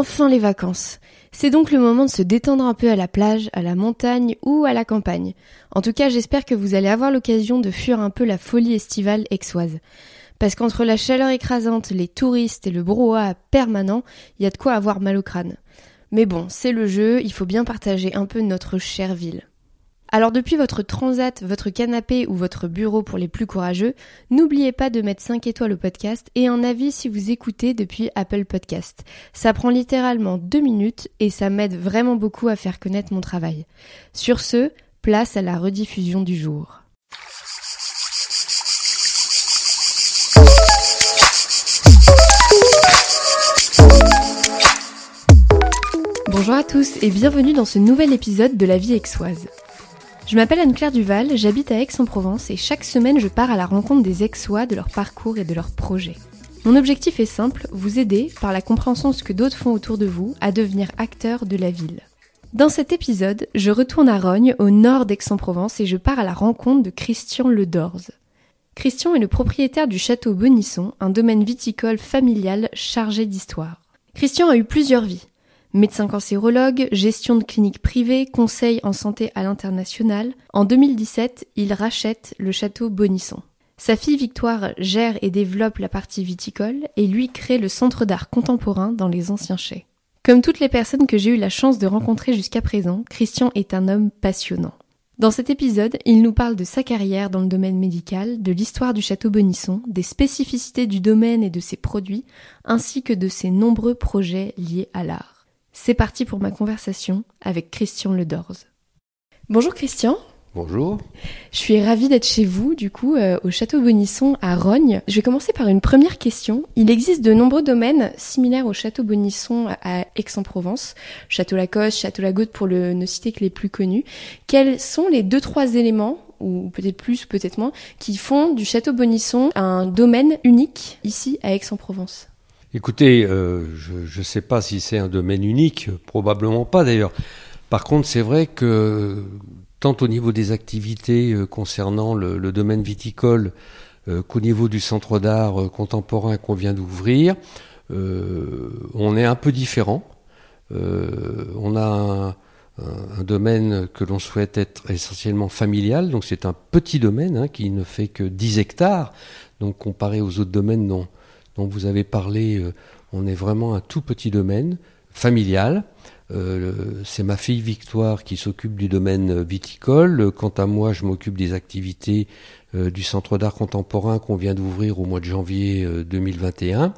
Enfin les vacances. C'est donc le moment de se détendre un peu à la plage, à la montagne ou à la campagne. En tout cas, j'espère que vous allez avoir l'occasion de fuir un peu la folie estivale aixoise. Parce qu'entre la chaleur écrasante, les touristes et le brouhaha permanent, il y a de quoi avoir mal au crâne. Mais bon, c'est le jeu, il faut bien partager un peu notre chère ville. Alors depuis votre transat, votre canapé ou votre bureau pour les plus courageux, n'oubliez pas de mettre 5 étoiles au podcast et un avis si vous écoutez depuis Apple Podcast. Ça prend littéralement 2 minutes et ça m'aide vraiment beaucoup à faire connaître mon travail. Sur ce, place à la rediffusion du jour. Bonjour à tous et bienvenue dans ce nouvel épisode de La vie aixoise. Je m'appelle Anne-Claire Duval, j'habite à Aix-en-Provence et chaque semaine je pars à la rencontre des Aixois, de leur parcours et de leurs projets. Mon objectif est simple, vous aider, par la compréhension de ce que d'autres font autour de vous, à devenir acteur de la ville. Dans cet épisode, je retourne à Rognes, au nord d'Aix-en-Provence, et je pars à la rencontre de Christian Ledorze. Christian est le propriétaire du château Bonisson, un domaine viticole familial chargé d'histoire. Christian a eu plusieurs vies. Médecin cancérologue, gestion de cliniques privées, conseil en santé à l'international, en 2017, il rachète le château Bonisson. Sa fille Victoire gère et développe la partie viticole et lui crée le centre d'art contemporain dans les anciens chais. Comme toutes les personnes que j'ai eu la chance de rencontrer jusqu'à présent, Christian est un homme passionnant. Dans cet épisode, il nous parle de sa carrière dans le domaine médical, de l'histoire du château Bonisson, des spécificités du domaine et de ses produits, ainsi que de ses nombreux projets liés à l'art. C'est parti pour ma conversation avec Christian Ledorze. Bonjour Christian. Bonjour. Je suis ravie d'être chez vous, du coup, euh, au Château Bonisson à Rognes. Je vais commencer par une première question. Il existe de nombreux domaines similaires au Château Bonisson à Aix-en-Provence, Château Lacoste, Château Lagaude pour le, ne citer que les plus connus. Quels sont les deux, trois éléments ou peut-être plus, peut-être moins, qui font du Château Bonisson un domaine unique ici à Aix-en-Provence? Écoutez, euh, je ne sais pas si c'est un domaine unique, probablement pas d'ailleurs. Par contre, c'est vrai que tant au niveau des activités euh, concernant le, domaine viticole euh, qu'au niveau du centre d'art contemporain qu'on vient d'ouvrir, on est un peu différent. on a un, un domaine que l'on souhaite être essentiellement familial, donc c'est un petit domaine hein, qui ne fait que 10 hectares, donc comparé aux autres domaines dont vous avez parlé, euh, on est vraiment un tout petit domaine familial. Euh, c'est ma fille Victoire qui s'occupe du domaine viticole. Quant à moi, je m'occupe des activités euh, du Centre d'art contemporain qu'on vient d'ouvrir au mois de janvier 2021.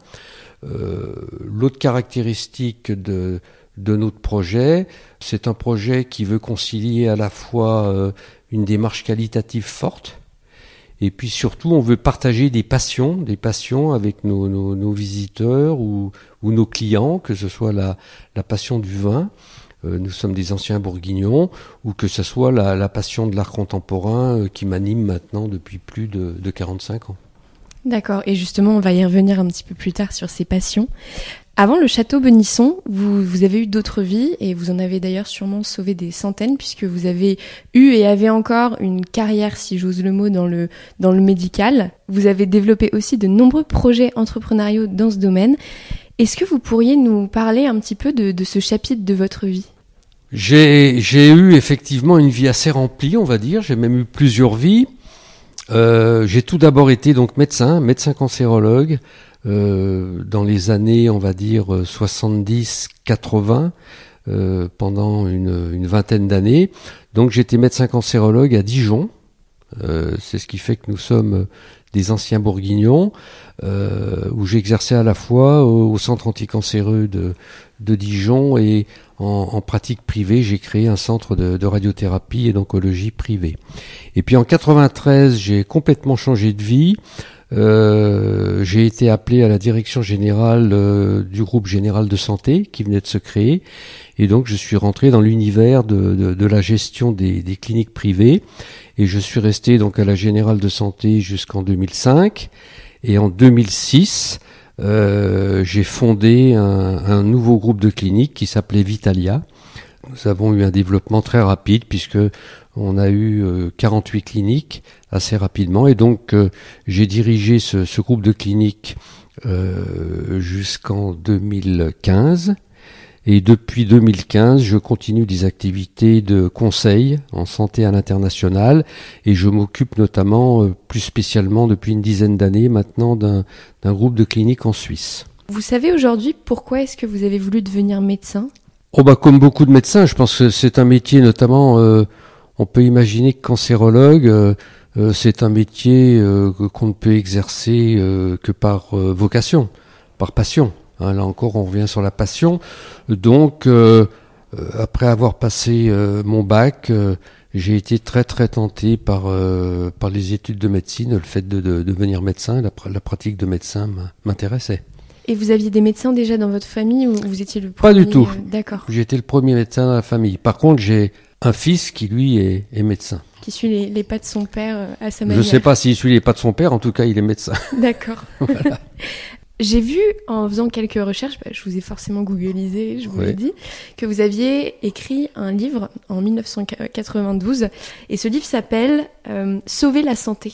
L'autre caractéristique de notre projet, c'est un projet qui veut concilier à la fois une démarche qualitative forte, et puis surtout, on veut partager des passions, des passions avec nos, visiteurs ou, nos clients, que ce soit la, passion du vin, euh, nous sommes des anciens bourguignons, ou que ce soit la, passion de l'art contemporain euh, qui m'anime maintenant depuis plus de 45 ans. D'accord, et justement, on va y revenir un petit peu plus tard sur ces passions. Avant le château Benisson, vous, avez eu d'autres vies et vous en avez d'ailleurs sûrement sauvé des centaines puisque vous avez eu et avez encore une carrière, si j'ose le mot, dans le, dans le médical. Vous avez développé aussi de nombreux projets entrepreneuriaux dans ce domaine. Est-ce que vous pourriez nous parler un petit peu de, de ce chapitre de votre vie? J'ai eu effectivement une vie assez remplie, on va dire. J'ai même eu plusieurs vies. Euh, j'ai tout d'abord été donc médecin, médecin cancérologue. Euh, dans les années, on va dire 70-80, euh, pendant une, une vingtaine d'années. Donc j'étais médecin cancérologue à Dijon. Euh, c'est ce qui fait que nous sommes des anciens bourguignons, euh, où j'exerçais à la fois au, centre anticancéreux de, de Dijon et en, en pratique privée, j'ai créé un centre de, de radiothérapie et d'oncologie privée. Et puis en 93, j'ai complètement changé de vie. Euh, j'ai été appelé à la direction générale euh, du groupe général de santé qui venait de se créer. Et donc je suis rentré dans l'univers de, de, de, la gestion des, des, cliniques privées. Et je suis resté donc à la générale de santé jusqu'en 2005. Et en 2006, euh, j'ai fondé un, un, nouveau groupe de cliniques qui s'appelait Vitalia. Nous avons eu un développement très rapide puisque on a eu 48 euh, cliniques assez rapidement. Et donc euh, j'ai dirigé ce, groupe de cliniques euh, jusqu'en 2015 Et depuis 2015, je continue des activités de conseil en santé à l'international. Et je m'occupe notamment, euh, plus spécialement depuis une dizaine d'années maintenant, d'un groupe de cliniques en Suisse. Vous savez aujourd'hui pourquoi est-ce que vous avez voulu devenir médecin? Oh bah comme beaucoup de médecins, je pense que c'est un métier notamment, euh, on peut imaginer que cancérologue, euh, c'est un métier qu'on ne peut exercer que par vocation, par passion. Hein, là encore, on revient sur la passion. Donc, euh, euh, après avoir passé euh, mon bac, j'ai été très très tenté par par les études de médecine, le fait de, devenir médecin, la, pratique de médecin m'intéressait. Et vous aviez des médecins déjà dans votre famille ou vous étiez le premier Pas du tout. D'accord. J'étais le premier médecin dans la famille. Par contre, j'ai un fils qui lui est, médecin. Qui suit les, pas de son père à sa manière. Je ne sais pas s'il suit les pas de son père, en tout cas il est médecin. D'accord. J'ai vu en faisant quelques recherches, bah, je vous ai forcément googlisé, je vous l'ai dit, que vous aviez écrit un livre en 1992 et ce livre s'appelle euh, Sauver la santé.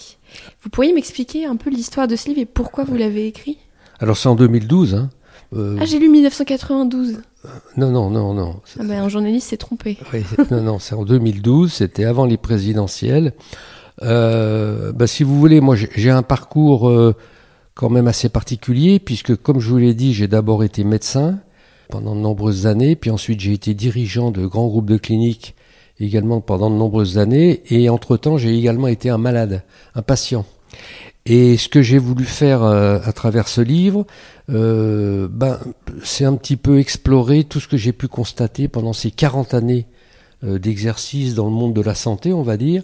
Vous pourriez m'expliquer un peu l'histoire de ce livre et pourquoi vous l'avez écrit? Alors c'est en 2012. Hein. Euh, ah j'ai lu 1992. Non, non, non, non. Ah ben, un journaliste s'est trompé. non, non, c'est en 2012, c'était avant les présidentielles. Euh, bah, si vous voulez, moi j'ai un parcours quand même assez particulier, puisque comme je vous l'ai dit, j'ai d'abord été médecin pendant de nombreuses années, puis ensuite j'ai été dirigeant de grands groupes de cliniques également pendant de nombreuses années, et entre-temps j'ai également été un malade, un patient. Et ce que j'ai voulu faire euh, à travers ce livre, euh, ben, c'est un petit peu explorer tout ce que j'ai pu constater pendant ces 40 années euh, d'exercice dans le monde de la santé, on va dire,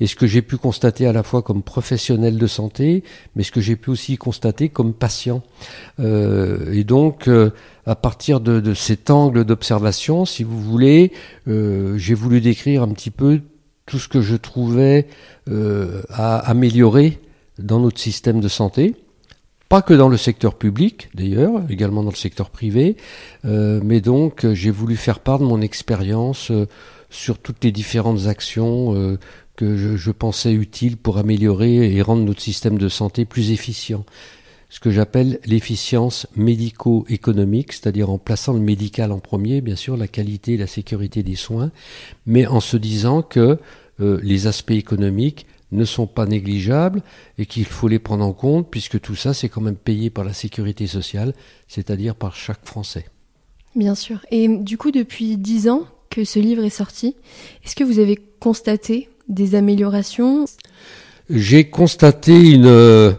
et ce que j'ai pu constater à la fois comme professionnel de santé, mais ce que j'ai pu aussi constater comme patient. Euh, et donc, euh, à partir de, de cet angle d'observation, si vous voulez, j'ai voulu décrire un petit peu tout ce que je trouvais à améliorer dans notre système de santé. Pas que dans le secteur public, d'ailleurs, également dans le secteur privé, mais donc j'ai voulu faire part de mon expérience sur toutes les différentes actions euh, que je, pensais utiles pour améliorer et rendre notre système de santé plus efficient. Ce que j'appelle l'efficience médico-économique, c'est-à-dire en plaçant le médical en premier, bien sûr, la qualité et la sécurité des soins, mais en se disant que euh, les aspects économiques ne sont pas négligeables et qu'il faut les prendre en compte puisque tout ça c'est quand même payé par la sécurité sociale, c'est-à-dire par chaque Français. Bien sûr. Et du coup, depuis dix ans, que ce livre est sorti. Est-ce que vous avez constaté des améliorations? J'ai constaté une,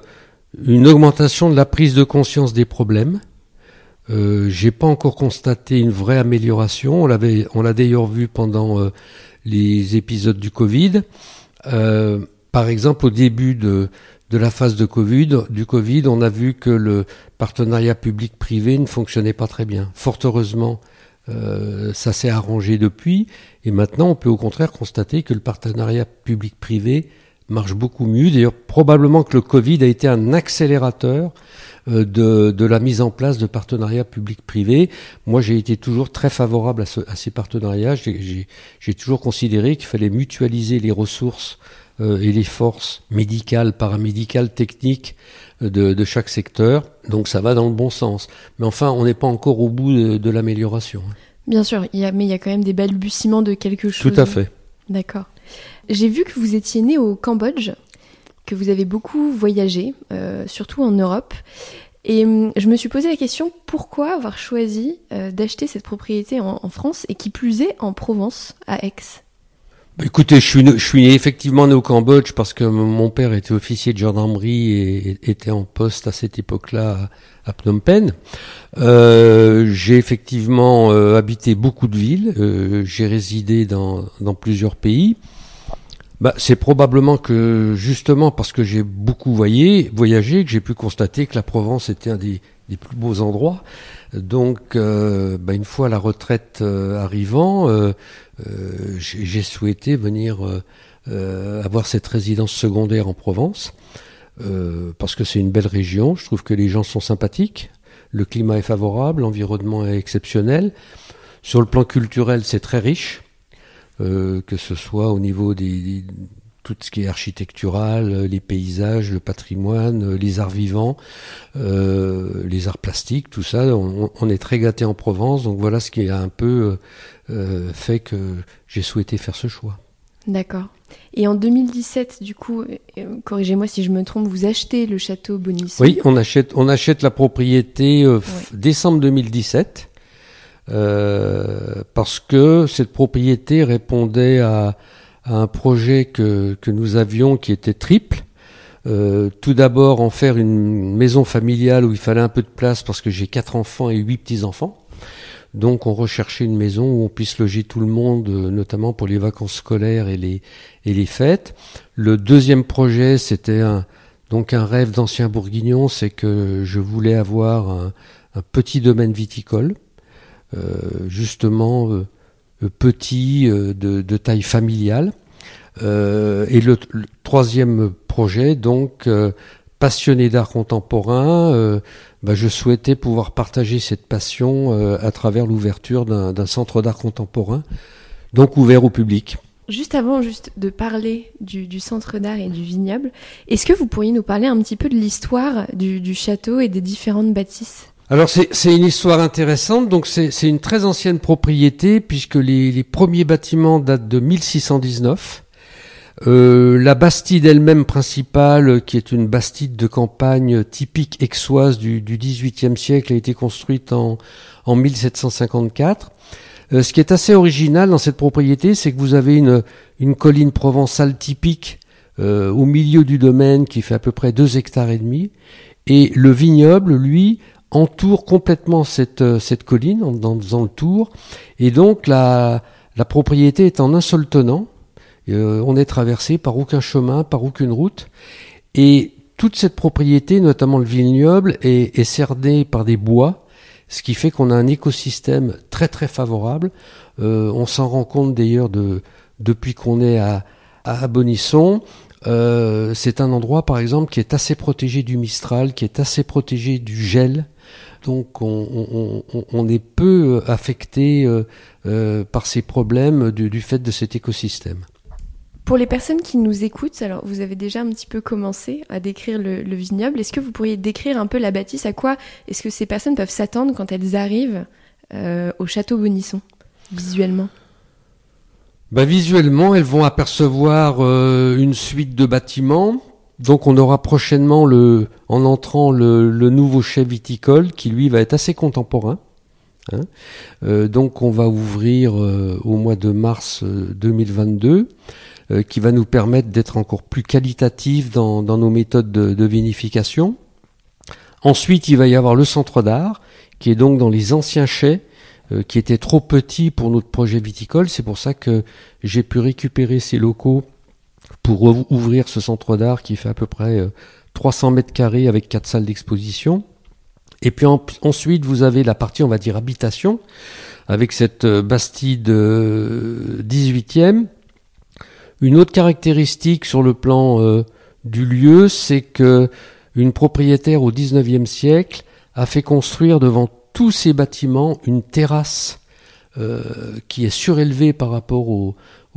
une augmentation de la prise de conscience des problèmes. Euh, j'ai pas encore constaté une vraie amélioration. On l'avait, on l'a d'ailleurs vu pendant euh, les épisodes du Covid. Euh, par exemple, au début de, de la phase de Covid, du Covid, on a vu que le partenariat public-privé ne fonctionnait pas très bien. Fort heureusement, euh, ça s'est arrangé depuis, et maintenant on peut au contraire constater que le partenariat public-privé marche beaucoup mieux. D'ailleurs, probablement que le Covid a été un accélérateur euh, de, de, la mise en place de partenariats public-privé. Moi, j'ai été toujours très favorable à, à ces partenariats. J'ai toujours considéré qu'il fallait mutualiser les ressources et les forces médicales, paramédicales, techniques de, de, chaque secteur. Donc ça va dans le bon sens. Mais enfin, on n'est pas encore au bout de, de l'amélioration. Bien sûr, il y a, mais il y a quand même des balbutiements de quelque chose. Tout à fait. D'accord. J'ai vu que vous étiez né au Cambodge, que vous avez beaucoup voyagé, euh, surtout en Europe. Et hum, je me suis posé la question pourquoi avoir choisi euh, d'acheter cette propriété en, en, France et qui plus est en Provence, à Aix? Bah, écoutez, je suis, je suis effectivement né au Cambodge parce que mon père était officier de gendarmerie et était en poste à cette époque-là à Phnom Penh. Euh, j'ai effectivement euh, habité beaucoup de villes, euh, j'ai résidé dans, dans, plusieurs pays. Bah, c'est probablement que justement parce que j'ai beaucoup voyagé, voyagé que j'ai pu constater que la Provence était un des, plus beaux endroits. Donc, euh, bah, une fois la retraite euh, arrivant, j'ai souhaité venir avoir cette résidence secondaire en Provence, parce que c'est une belle région. Je trouve que les gens sont sympathiques, le climat est favorable, l'environnement est exceptionnel. Sur le plan culturel, c'est très riche, que ce soit au niveau des tout ce qui est architectural, les paysages, le patrimoine, les arts vivants, les arts plastiques, tout ça. On, est très gâté en Provence, donc voilà ce qui a un peu fait que j'ai souhaité faire ce choix. D'accord. Et en 2017, du coup, corrigez-moi si je me trompe, vous achetez le château Bonisson. Oui, on achète, on achète la propriété décembre 2017. Euh, parce que cette propriété répondait à, un projet que, que, nous avions qui était triple. Euh, tout d'abord en faire une maison familiale où il fallait un peu de place parce que j'ai quatre enfants et huit petits-enfants. Donc on recherchait une maison où on puisse loger tout le monde, euh, notamment pour les vacances scolaires et les, et les fêtes. Le deuxième projet, c'était un, donc un rêve d'ancien bourguignon, c'est que je voulais avoir un, petit domaine viticole euh, justement euh, petit, de, taille familiale. et le, troisième projet, donc passionné d'art contemporain, bah, je souhaitais pouvoir partager cette passion à travers l'ouverture d'un centre d'art contemporain, donc ouvert au public. Juste avant juste de parler du, centre d'art et du vignoble, est-ce que vous pourriez nous parler un petit peu de l'histoire du château et des différentes bâtisses? Alors c'est une histoire intéressante. Donc c'est une très ancienne propriété puisque les, les, premiers bâtiments datent de 1619. Euh, la bastide elle-même principale, qui est une bastide de campagne typique aixoise du, du XVIIIe siècle, a été construite en, en 1754. Euh, ce qui est assez original dans cette propriété, c'est que vous avez une, colline provençale typique euh, au milieu du domaine qui fait à peu près deux hectares et demi, et le vignoble, lui, entoure complètement cette, colline en, en, faisant le tour. Et donc la propriété est en un seul tenant. Euh, on est traversé par aucun chemin, par aucune route. Et toute cette propriété, notamment le vignoble, est, est cernée par des bois, ce qui fait qu'on a un écosystème très très favorable. Euh, on s'en rend compte d'ailleurs de, depuis qu'on est à, à Bonisson. Euh, c'est un endroit, par exemple, qui est assez protégé du Mistral, qui est assez protégé du gel. Donc on, est peu affecté par ces problèmes du, fait de cet écosystème. Pour les personnes qui nous écoutent, alors vous avez déjà un petit peu commencé à décrire le, vignoble. Est-ce que vous pourriez décrire un peu la bâtisse? À quoi est-ce que ces personnes peuvent s'attendre quand elles arrivent euh, au château Bonisson, visuellement? Bah, Visuellement, elles vont apercevoir une suite de bâtiments donc on aura prochainement le, en entrant le, nouveau chef viticole qui lui va être assez contemporain. Hein. Euh, donc on va ouvrir euh, au mois de mars 2022, euh, qui va nous permettre d'être encore plus qualitatif dans, nos méthodes de, vinification. Ensuite, il va y avoir le centre d'art, qui est donc dans les anciens chais, qui étaient trop petits pour notre projet viticole. C'est pour ça que j'ai pu récupérer ces locaux pour ouvrir ce centre d'art qui fait à peu près 300 euh, mètres carrés avec quatre salles d'exposition. Et puis ensuite, vous avez la partie, on va dire, habitation, avec cette euh, Bastide 18e. Euh, une autre caractéristique sur le plan du lieu, c'est que une propriétaire au 19e siècle a fait construire devant tous ces bâtiments une terrasse qui est surélevée par rapport au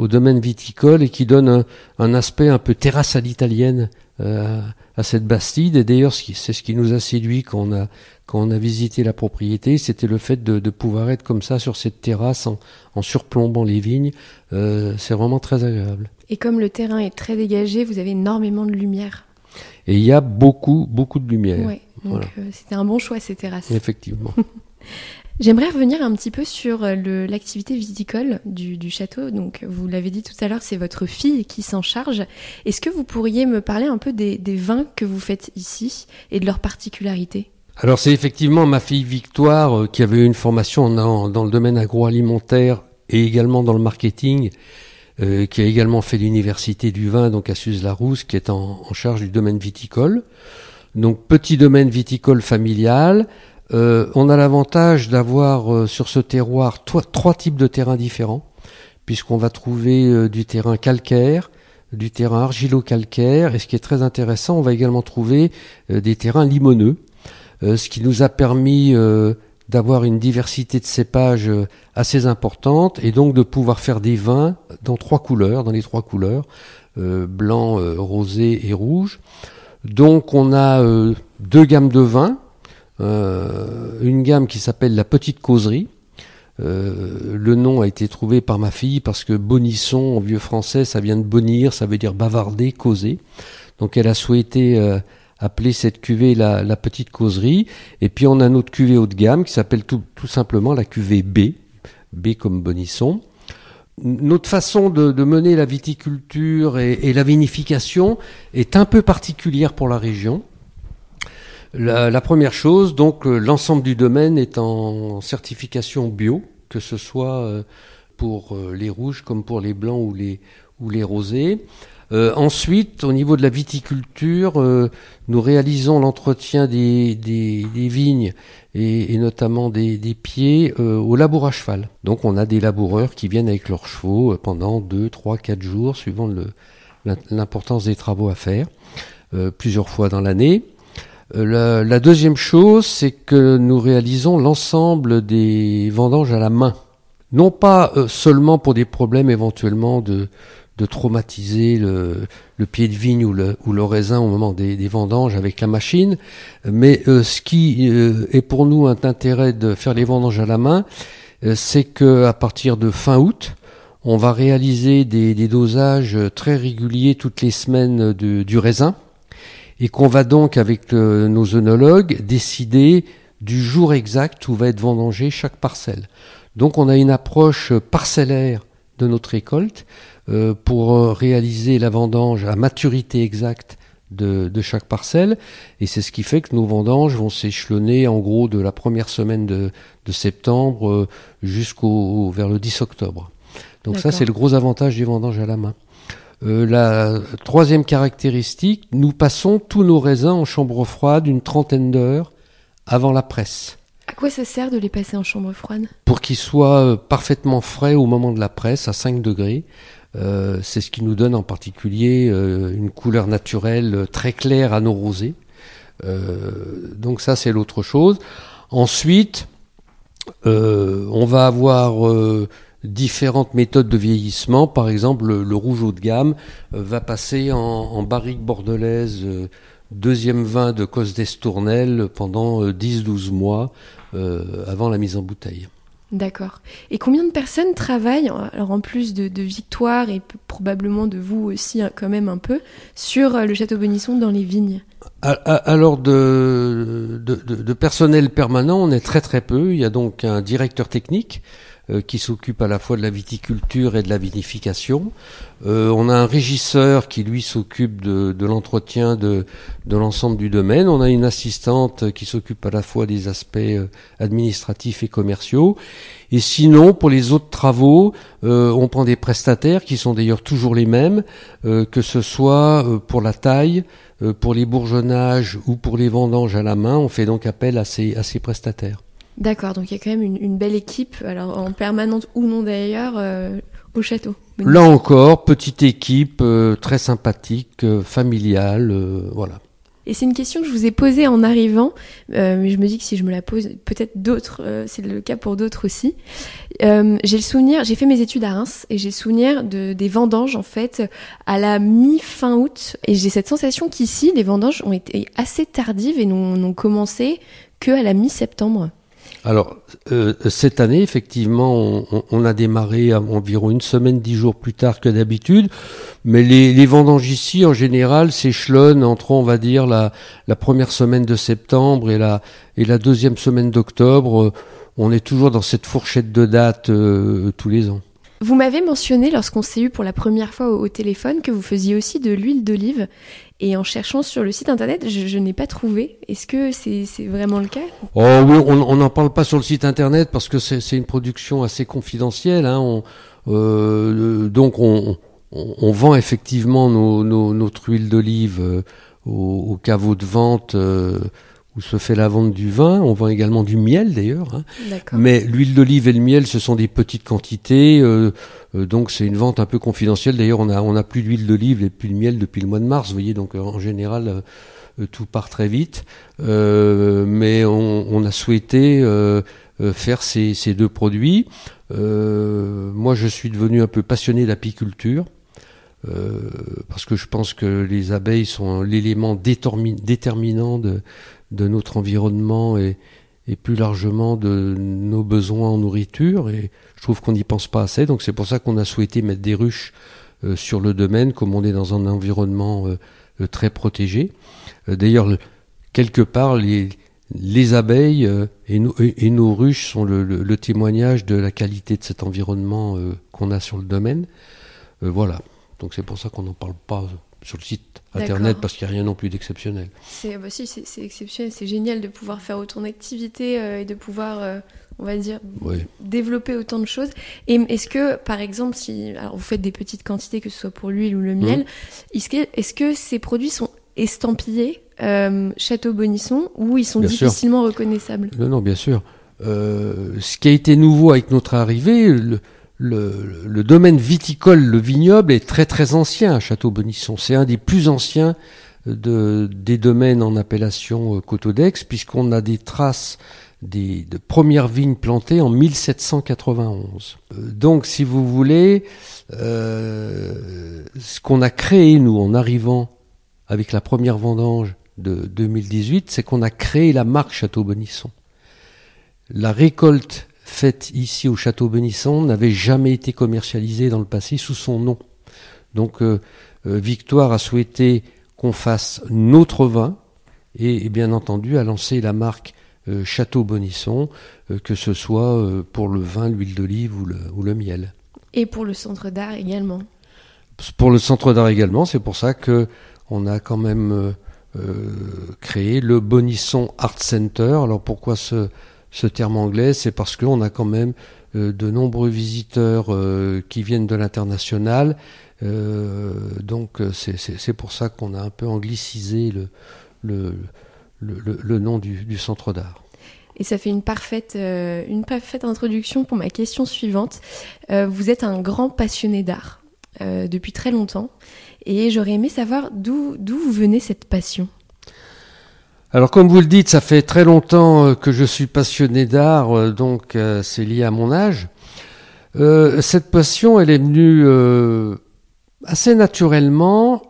domaine viticole et qui donne un, aspect un peu terrasse à l'italienne euh, à cette Bastide. Et d'ailleurs, c'est ce qui nous a séduit quand on a, quand on a visité la propriété, c'était le fait de, pouvoir être comme ça sur cette terrasse en, surplombant les vignes. Euh, c'est vraiment très agréable. Et comme le terrain est très dégagé, vous avez énormément de lumière. Et il y a beaucoup, beaucoup de lumière. Oui, donc euh, c'était un bon choix ces terrasses. Effectivement. J'aimerais revenir un petit peu sur euh, l'activité viticole du, château. Donc, vous l'avez dit tout à l'heure, c'est votre fille qui s'en charge. Est-ce que vous pourriez me parler un peu des, vins que vous faites ici et de leurs particularités? Alors, c'est effectivement ma fille Victoire euh, qui avait eu une formation dans, le domaine agroalimentaire et également dans le marketing, euh, qui a également fait l'université du vin, donc à Suse-la-Rousse, qui est en, en charge du domaine viticole. Donc, petit domaine viticole familial. Euh, on a l'avantage d'avoir euh, sur ce terroir trois, types de terrains différents, puisqu'on va trouver euh, du terrain calcaire, du terrain argilo-calcaire, et ce qui est très intéressant, on va également trouver des terrains limoneux, ce qui nous a permis d'avoir une diversité de cépages assez importante, et donc de pouvoir faire des vins dans trois couleurs, dans les trois couleurs, blanc, rosé et rouge. Donc on a deux gammes de vins, une gamme qui s'appelle la Petite Causerie. le nom a été trouvé par ma fille parce que bonisson en vieux français ça vient de bonir, ça veut dire bavarder, causer. Donc elle a souhaité appeler cette cuvée la, petite causerie. Et puis on a notre cuvée haut de gamme qui s'appelle tout, simplement la cuvée B, B comme Bonisson. Notre façon de, mener la viticulture et, la vinification est un peu particulière pour la région. La, première chose, donc euh, l'ensemble du domaine est en certification bio, que ce soit euh, pour euh, les rouges comme pour les blancs ou les, ou les rosés. Euh, ensuite, au niveau de la viticulture, euh, nous réalisons l'entretien des, des, vignes et, notamment des, des pieds euh, au labour à cheval. Donc on a des laboureurs qui viennent avec leurs chevaux pendant 2, 3, 4 jours, suivant l'importance des travaux à faire, plusieurs fois dans l'année. La, la, deuxième chose, c'est que nous réalisons l'ensemble des vendanges à la main. Non pas seulement pour des problèmes éventuellement de, de traumatiser le, pied de vigne ou le, ou le raisin au moment des, vendanges avec la machine. Mais euh, ce qui euh, est pour nous un intérêt de faire les vendanges à la main, euh, c'est que à partir de fin août, on va réaliser des, dosages très réguliers toutes les semaines du raisin et qu'on va donc avec nos œnologues décider du jour exact où va être vendangé chaque parcelle. Donc on a une approche parcellaire de notre récolte euh, pour euh, réaliser la vendange à maturité exacte de, chaque parcelle. Et c'est ce qui fait que nos vendanges vont s'échelonner en gros de la première semaine de, septembre euh, jusqu'au vers le 10 octobre. Donc ça, c'est le gros avantage des vendanges à la main. La troisième caractéristique, nous passons tous nos raisins en chambre froide une trentaine d'heures avant la presse. À quoi ça sert de les passer en chambre froide? Pour qu'ils soient parfaitement frais au moment de la presse, à 5 degrés. Euh, c'est ce qui nous donne en particulier euh, une couleur naturelle très claire à nos rosés. Euh, donc ça, c'est l'autre chose. Ensuite, on va avoir différentes méthodes de vieillissement. Par exemple, le, rouge haut de gamme va passer en, barrique bordelaise deuxième vin de Cos d'Estournel pendant 10-12 mois avant la mise en bouteille. D'accord. Et combien de personnes travaillent, alors en plus de, Victoire et probablement de vous aussi hein, quand même un peu, sur euh, le château Bonisson dans les vignes? Alors de, de, personnel permanent, on est très très peu. Il y a donc un directeur technique euh, qui s'occupe à la fois de la viticulture et de la vinification. Euh, on a un régisseur qui lui s'occupe de, l'entretien de, l'ensemble du domaine. On a une assistante qui s'occupe à la fois des aspects euh, administratifs et commerciaux. Et sinon, pour les autres travaux, on prend des prestataires qui sont d'ailleurs toujours les mêmes, que ce soit pour la taille, pour les bourgeonnages ou pour les vendanges à la main. On fait donc appel à ces prestataires. D'accord, donc il y a quand même une, belle équipe, alors en permanente ou non d'ailleurs, euh, au château. Là encore, petite équipe, euh, très sympathique, euh, familiale, voilà. Et c'est une question que je vous ai posée en arrivant, mais je me dis que si je me la pose, peut-être d'autres, c'est le cas pour d'autres aussi. j'ai le souvenir, j'ai fait mes études à Reims et j'ai le souvenir de, des vendanges en fait à la mi-fin août. Et j'ai cette sensation qu'ici, les vendanges ont été assez tardives et n'ont commencé que à la mi-septembre. Alors, euh, cette année, effectivement, on, a démarré environ une semaine, dix jours plus tard que d'habitude, mais les, vendanges ici, en général, s'échelonnent entre, on va dire, la, première semaine de septembre et la, deuxième semaine d'octobre. On est toujours dans cette fourchette de date euh, tous les ans. Vous m'avez mentionné, lorsqu'on s'est eu pour la première fois au téléphone, que vous faisiez aussi de l'huile d'olive. Et en cherchant sur le site internet, je, n'ai pas trouvé. Est-ce que c'est vraiment le cas Oh oui, on n'en parle pas sur le site internet parce que c'est une production assez confidentielle. Hein. Euh, donc on, vend effectivement notre huile d'olive euh, au, caveau de vente. Euh, où se fait la vente du vin. On vend également du miel d'ailleurs. Hein. Mais l'huile d'olive et le miel, ce sont des petites quantités. Euh, euh, donc c'est une vente un peu confidentielle. D'ailleurs, on a, on a plus d'huile d'olive et plus de miel depuis le mois de mars. Vous voyez, donc euh, en général, tout part très vite. mais on, a souhaité faire ces, ces, deux produits. moi, je suis devenu un peu passionné d'apiculture. parce que je pense que les abeilles sont l'élément déterminant de, de notre environnement et, plus largement de nos besoins en nourriture. Et je trouve qu'on n'y pense pas assez. Donc c'est pour ça qu'on a souhaité mettre des ruches euh, sur le domaine, comme on est dans un environnement euh, euh, très protégé. D'ailleurs, quelque part, les, les abeilles et, et, nos ruches sont le, le, témoignage de la qualité de cet environnement qu'on a sur le domaine. voilà. Donc c'est pour ça qu'on n'en parle pas sur le site internet parce qu'il n'y a rien non plus d'exceptionnel. C'est bah si, c'est exceptionnel, c'est génial de pouvoir faire autant d'activités et de pouvoir on va dire, développer autant de choses. Et est-ce que, par exemple, si alors vous faites des petites quantités, que ce soit pour l'huile ou le miel, mmh. est-ce que, ces produits sont estampillés euh, Château Bonisson ou ils sont difficilement reconnaissables? Non, non, bien sûr. Euh, ce qui a été nouveau avec notre arrivée, le, le, domaine viticole, le vignoble, est très très ancien à Château Bonisson. C'est un des plus anciens de, des domaines en appellation euh, Cotodex, puisqu'on a des traces des, de premières vignes plantées en 1791. Euh, donc, si vous voulez, euh, ce qu'on a créé, nous, en arrivant avec la première vendange de 2018, c'est qu'on a créé la marque Château Benisson. La récolte faite ici au Château Benisson n'avait jamais été commercialisée dans le passé sous son nom. Donc, euh, Victoire a souhaité qu'on fasse notre vin et, et, bien entendu a lancé la marque euh, Château Bonisson, euh, que ce soit euh, pour le vin, l'huile d'olive ou le, ou le miel. Et pour le centre d'art également. Pour le centre d'art également, c'est pour ça que on a quand même créé le Bonisson Art Center. Alors pourquoi ce, ce terme anglais C'est parce qu'on a quand même de nombreux visiteurs qui viennent de l'international. donc c'est pour ça qu'on a un peu anglicisé le, nom du, centre d'art. Et ça fait une parfaite, euh, une parfaite introduction pour ma question suivante. Euh, vous êtes un grand passionné d'art euh, depuis très longtemps et j'aurais aimé savoir d'où venez cette passion? Alors comme vous le dites, ça fait très longtemps que je suis passionné d'art, donc c'est lié à mon âge. cette passion, elle est venue assez naturellement,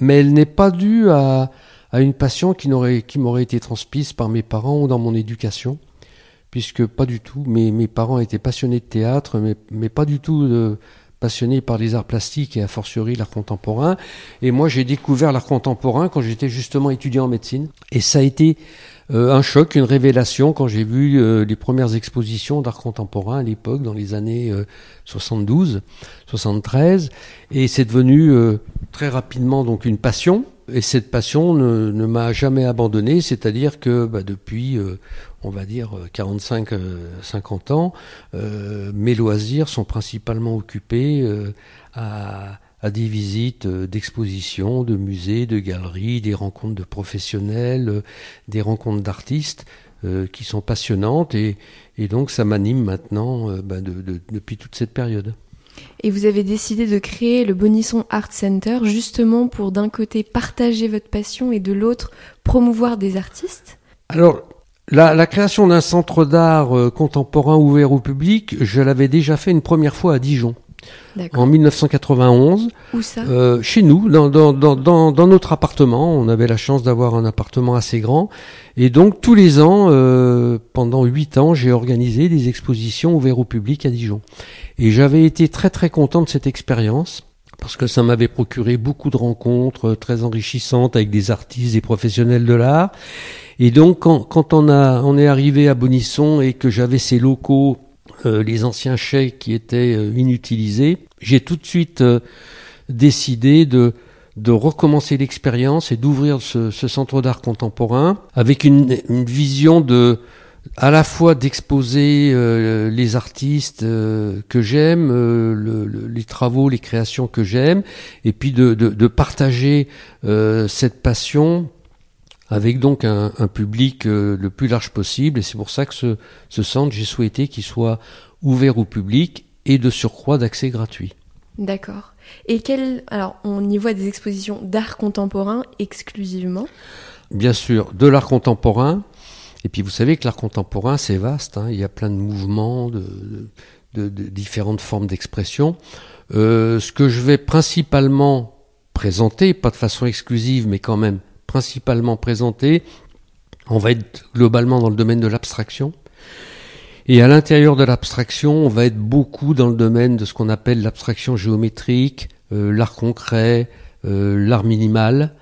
mais elle n'est pas due à, une passion qui m'aurait été transmise par mes parents ou dans mon éducation, puisque pas du tout. Mes, parents étaient passionnés de théâtre, mais, mais pas du tout euh, passionnés par les arts plastiques et a fortiori l'art contemporain. Et moi, j'ai découvert l'art contemporain quand j'étais justement étudiant en médecine. Et ça a été euh, un choc, une révélation quand j'ai vu euh, les premières expositions d'art contemporain à l'époque, dans les années 72, 73. Et c'est devenu très rapidement donc une passion et cette passion ne, ne m'a jamais abandonné, c'est-à-dire que bah, depuis, euh, on va dire, 45-50 euh, ans, euh, mes loisirs sont principalement occupés à, à, des visites d'expositions, de musées, de galeries, des rencontres de professionnels, des rencontres d'artistes qui sont passionnantes et, et donc ça m'anime maintenant bah, de, de, depuis toute cette période. Et vous avez décidé de créer le Bonisson Art Center justement pour d'un côté partager votre passion et de l'autre promouvoir des artistes? Alors, la, création d'un centre d'art euh, contemporain ouvert au public, je l'avais déjà fait une première fois à Dijon. En 1991. Où ça? Euh, Chez nous, dans, dans, dans, dans, notre appartement. On avait la chance d'avoir un appartement assez grand. Et donc, tous les ans, euh, pendant huit ans, j'ai organisé des expositions ouvertes au public à Dijon. Et j'avais été très très content de cette expérience parce que ça m'avait procuré beaucoup de rencontres très enrichissantes avec des artistes, des professionnels de l'art. Et donc quand, on, est arrivé à Bonisson et que j'avais ces locaux, euh, les anciens chais qui étaient euh, inutilisés, j'ai tout de suite euh, décidé de, recommencer l'expérience et d'ouvrir ce, ce, centre d'art contemporain avec une vision de à la fois d'exposer euh, les artistes euh, que j'aime, euh, le, les travaux, les créations que j'aime, et puis de, de, de partager cette passion avec donc un, un public le plus large possible. Et c'est pour ça que ce, ce centre, j'ai souhaité qu'il soit ouvert au public et de surcroît d'accès gratuit. D'accord. Et quel alors on y voit des expositions d'art contemporain exclusivement? Bien sûr, de l'art contemporain, et puis vous savez que l'art contemporain, c'est vaste, hein. il y a plein de mouvements, de, de, de différentes formes d'expression. ce que je vais principalement présenter, pas de façon exclusive, mais quand même principalement présenter, on va être globalement dans le domaine de l'abstraction. Et à l'intérieur de l'abstraction, on va être beaucoup dans le domaine de ce qu'on appelle l'abstraction géométrique, euh, l'art concret, euh, l'art minimal,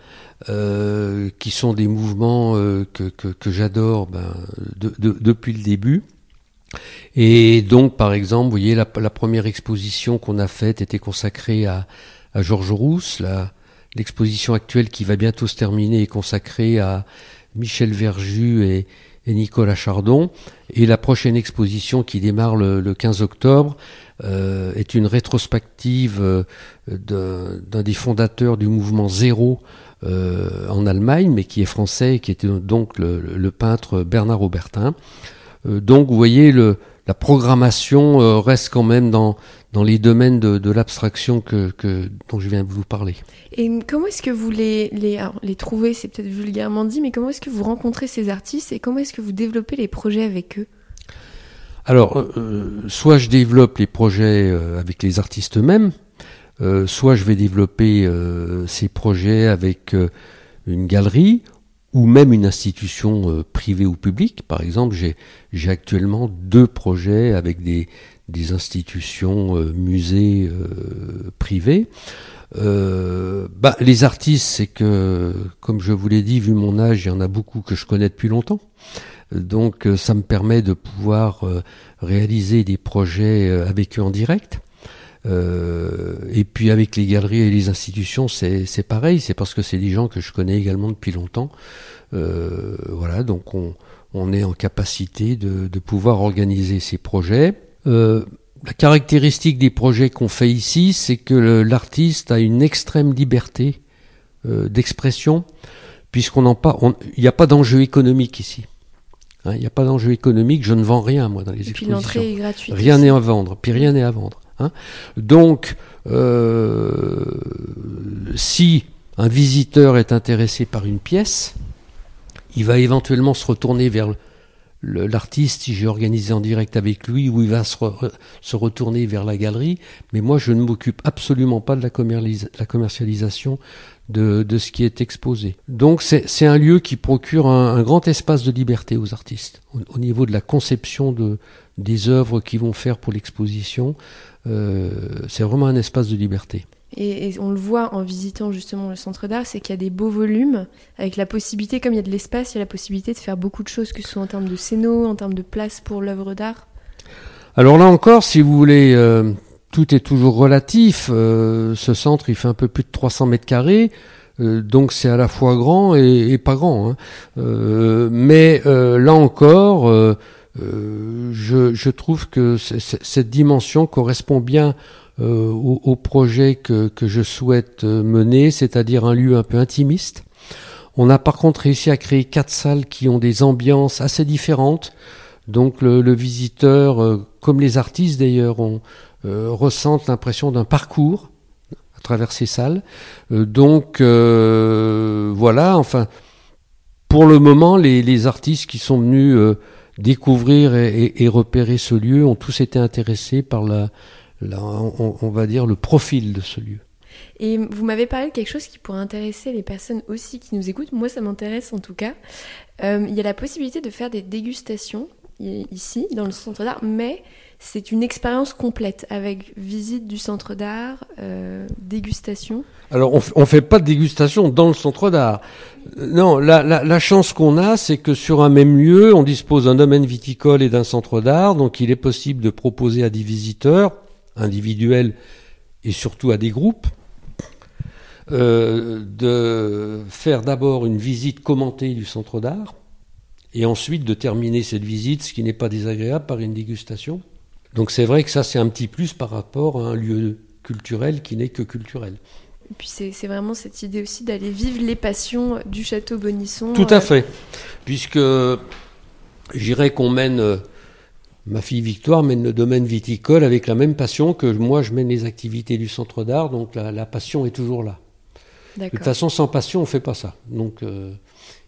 euh, qui sont des mouvements que, que, j'adore ben, depuis le début. Et donc, par exemple, vous voyez, la, première exposition qu'on a faite était consacrée à, à Georges Rousse. L'exposition actuelle qui va bientôt se terminer est consacrée à Michel Verju et, Nicolas Chardon. Et la prochaine exposition qui démarre le, 15 octobre euh, est une rétrospective euh, d'un des fondateurs du mouvement Zéro euh, en Allemagne, mais qui est français, qui était donc le, peintre Bernard Aubertin. donc vous voyez, le, la programmation reste quand même dans, dans les domaines de, l'abstraction que, dont je viens de vous parler. Et comment est-ce que vous les, les, les trouvez C'est peut-être vulgairement dit, mais comment est-ce que vous rencontrez ces artistes et comment est-ce que vous développez les projets avec eux? Alors, euh, euh, soit je développe les projets euh, avec les artistes eux-mêmes, soit je vais développer ces projets avec une galerie ou même une institution privée ou publique. Par exemple, j'ai actuellement deux projets avec des, institutions, euh, musées euh, privés. Euh, bah, les artistes, c'est que, comme je vous l'ai dit, vu mon âge, il y en a beaucoup que je connais depuis longtemps. Donc, ça me permet de pouvoir réaliser des projets avec eux en direct. Et puis avec les galeries et les institutions, c'est pareil. C'est parce que c'est des gens que je connais également depuis longtemps. voilà, donc on, on, est en capacité de, de pouvoir organiser ces projets. Euh, la caractéristique des projets qu'on fait ici, c'est que l'artiste a une extrême liberté euh, d'expression, puisqu'on n'en pas, il n'y a pas d'enjeu économique ici. Hein, il n'y a pas d'enjeu économique. Je ne vends rien moi dans les Et puis l'entrée est gratuite. Rien n'est à vendre. Puis rien n'est à vendre. Hein. Donc, euh, si un visiteur est intéressé par une pièce, il va éventuellement se retourner vers l'artiste, si j'ai organisé en direct avec lui, où il va se, retourner vers la galerie, mais moi je ne m'occupe absolument pas de la, commercialisation de, ce qui est exposé. Donc c'est un lieu qui procure un, grand espace de liberté aux artistes, au, niveau de la conception de, des œuvres qu'ils vont faire pour l'exposition. Euh, c'est vraiment un espace de liberté. Et, on le voit en visitant justement le centre d'art, c'est qu'il y a des beaux volumes, avec la possibilité, comme il y a de l'espace, il y a la possibilité de faire beaucoup de choses, que ce soit en termes de scénos, en termes de place pour l'œuvre d'art. Alors là encore, si vous voulez, euh, tout est toujours relatif. Euh, ce centre, il fait un peu plus de 300 mètres carrés. Donc c'est à la fois grand et, pas grand. Hein. mais là encore, je, je, trouve que cette dimension correspond bien euh, au, projet que, que, je souhaite euh, mener, c'est-à-dire un lieu un peu intimiste. On a par contre réussi à créer quatre salles qui ont des ambiances assez différentes. Donc le, le visiteur, euh, comme les artistes d'ailleurs, on ressent l'impression d'un parcours à travers ces salles. donc voilà, enfin, pour le moment, les, les artistes qui sont venus découvrir et, et, repérer ce lieu ont tous été intéressés par la, on, va dire, le profil de ce lieu. Et vous m'avez parlé de quelque chose qui pourrait intéresser les personnes aussi qui nous écoutent. Moi, ça m'intéresse en tout cas. Euh, il y a la possibilité de faire des dégustations ici, dans le centre d'art, mais c'est une expérience complète avec visite du centre d'art, euh, dégustation. Alors, on ne fait pas de dégustation dans le centre d'art. Non, la, chance qu'on a, c'est que sur un même lieu, on dispose d'un domaine viticole et d'un centre d'art, donc il est possible de proposer à des visiteurs individuels et surtout à des groupes, euh, de faire d'abord une visite commentée du centre d'art et ensuite de terminer cette visite, ce qui n'est pas désagréable, par une dégustation. Donc c'est vrai que ça c'est un petit plus par rapport à un lieu culturel qui n'est que culturel. Et puis c'est vraiment cette idée aussi d'aller vivre les passions du château Bonisson. Tout à euh, fait, puisque j'irais qu'on mène euh, Ma fille Victoire mène le domaine viticole avec la même passion que moi je mène les activités du centre d'art, donc la, passion est toujours là. De toute façon, sans passion, on ne fait pas ça. Donc euh,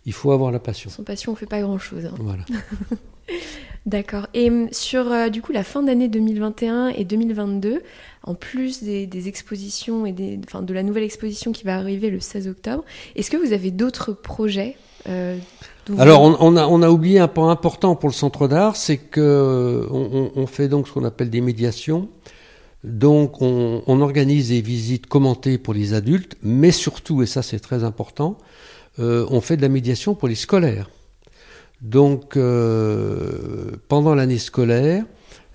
il faut avoir la passion. Sans passion, on fait pas grand-chose. hein. Voilà. D'accord. Et hum, sur euh, du coup la fin d'année 2021 et 2022, en plus des, des expositions et des, enfin, de la nouvelle exposition qui va arriver le 16 octobre, est-ce que vous avez d'autres projets euh, vous- Alors, on, on a, on a oublié un point important pour le centre d'art, c'est que on, fait donc ce qu'on appelle des médiations. Donc, on, on organise des visites commentées pour les adultes, mais surtout, et ça c'est très important, euh, on fait de la médiation pour les scolaires. Donc, euh, pendant l'année scolaire,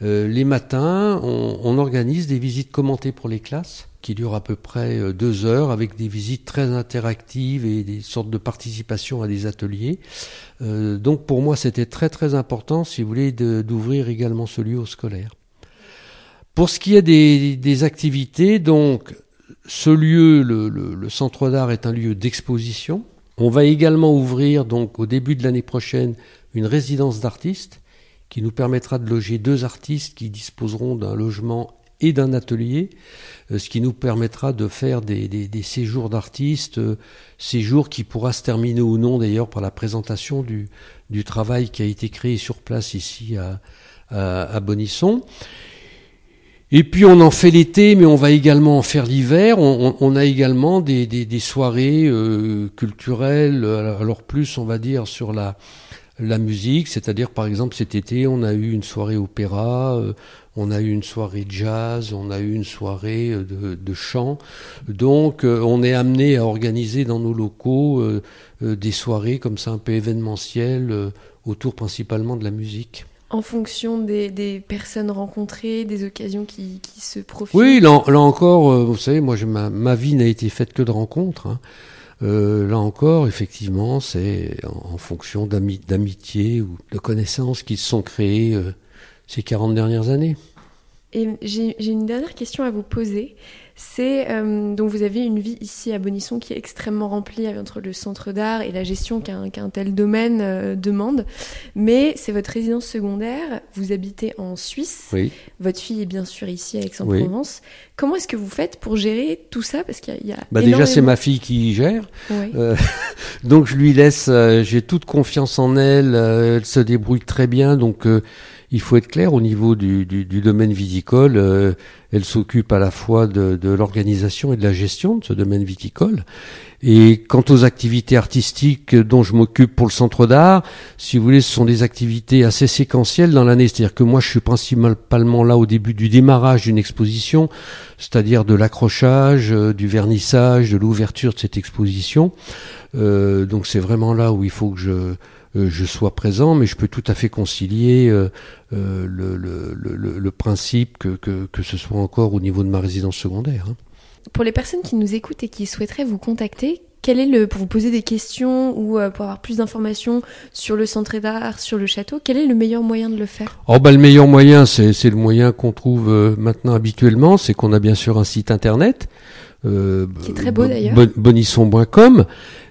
euh, les matins, on, organise des visites commentées pour les classes qui durent à peu près deux heures avec des visites très interactives et des sortes de participation à des ateliers. Donc pour moi, c'était très très important, si vous voulez, d'ouvrir également ce lieu aux scolaires. Pour ce qui est des, activités, donc ce lieu, le centre d'art est un lieu d'exposition. On va également ouvrir donc au début de l'année prochaine une résidence d'artistes qui nous permettra de loger deux artistes qui disposeront d'un logement et d'un atelier, euh, ce qui nous permettra de faire des, séjours d'artistes, euh, séjours qui pourra se terminer ou non d'ailleurs par la présentation du, travail qui a été créé sur place ici à, à, à Bonisson. Et puis on en fait l'été, mais on va également en faire l'hiver. On, on- on a également des, des- des soirées euh, culturelles, alors alors plus on va dire sur la, la musique, c'est-à-dire par exemple cet été on a eu une soirée opéra, euh, on a eu une soirée jazz, on a eu une soirée euh, de, de chant. Donc euh, on est amené à organiser dans nos locaux euh, euh, des soirées comme ça un peu événementielles euh, autour principalement de la musique. En fonction des, des personnes rencontrées, des occasions qui, qui se profilent. Oui, là, là encore, euh, vous savez, moi, ma, vie n'a été faite que de rencontres. hein. Euh, là encore, effectivement, c'est en, fonction d'ami- d'amitié ou de connaissances qui se sont créées euh, ces 40 dernières années. Et j'ai une dernière question à vous poser. C'est euh, donc vous avez une vie ici à Bonisson qui est extrêmement remplie entre le centre d'art et la gestion qu'un tel domaine euh, demande. Mais c'est votre résidence secondaire. Vous habitez en Suisse. Oui. Votre fille est bien sûr ici à Aix-en-Provence. Comment est-ce que vous faites pour gérer tout ça? Parce qu'il y a, il y a Bah déjà, c'est ma fille qui gère. Ouais. Euh, donc je lui laisse, j'ai toute confiance en elle, elle se débrouille très bien, donc il faut être clair au niveau du, domaine viticole, euh, elle s'occupe à la fois de, l'organisation et de la gestion de ce domaine viticole. Et quant aux activités artistiques dont je m'occupe pour le centre d'art, si vous voulez, ce sont des activités assez séquentielles dans l'année. C'est-à-dire que moi, je suis principalement là au début du démarrage d'une exposition, c'est-à-dire de l'accrochage, euh, du vernissage, de l'ouverture de cette exposition. Euh, donc c'est vraiment là où il faut que je, je sois présent, mais je peux tout à fait concilier euh, euh, le, le, le, le principe que, que, que ce soit encore au niveau de ma résidence secondaire. hein. Pour les personnes qui nous écoutent et qui souhaiteraient vous contacter, quel est le pour vous poser des questions ou euh, pour avoir plus d'informations sur le centre d'art, sur le château, quel est le meilleur moyen de le faire? Oh bah le meilleur moyen, c'est c'est le moyen qu'on trouve euh, maintenant habituellement, c'est qu'on a bien sûr un site internet. Euh, Qui est très beau, d'ailleurs. bon- bonisson.com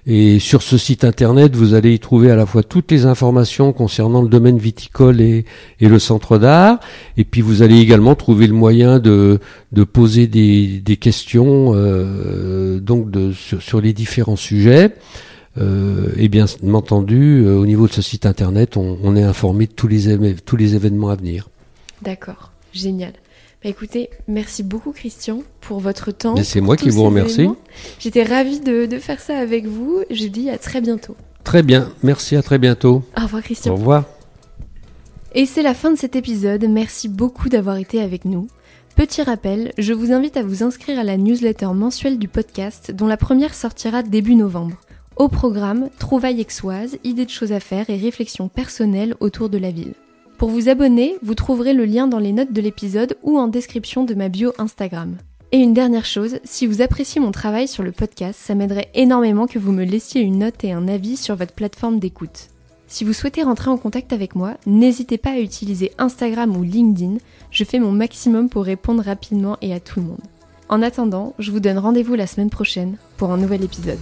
et sur ce site internet vous allez y trouver à la fois toutes les informations concernant le domaine viticole et, et le centre d'art. Et puis vous allez également trouver le moyen de, de poser des, des questions euh, donc de, sur, sur les différents sujets. Euh, et bien entendu euh, au niveau de ce site internet on, on est informé de tous les, tous les événements à venir. D'accord, génial. Bah écoutez, merci beaucoup Christian pour votre temps. C'est moi qui vous remercie. J'étais ravie de, de faire ça avec vous. Je vous dis à très bientôt. Très bien, merci à très bientôt. Au revoir Christian. Au revoir. Et c'est la fin de cet épisode, merci beaucoup d'avoir été avec nous. Petit rappel, je vous invite à vous inscrire à la newsletter mensuelle du podcast dont la première sortira début novembre. Au programme, trouvailles aixoises, idées de choses à faire et réflexions personnelles autour de la ville. Pour vous abonner, vous trouverez le lien dans les notes de l'épisode ou en description de ma bio Instagram. Et une dernière chose, si vous appréciez mon travail sur le podcast, ça m'aiderait énormément que vous me laissiez une note et un avis sur votre plateforme d'écoute. Si vous souhaitez rentrer en contact avec moi, n'hésitez pas à utiliser Instagram ou LinkedIn, je fais mon maximum pour répondre rapidement et à tout le monde. En attendant, je vous donne rendez-vous la semaine prochaine pour un nouvel épisode.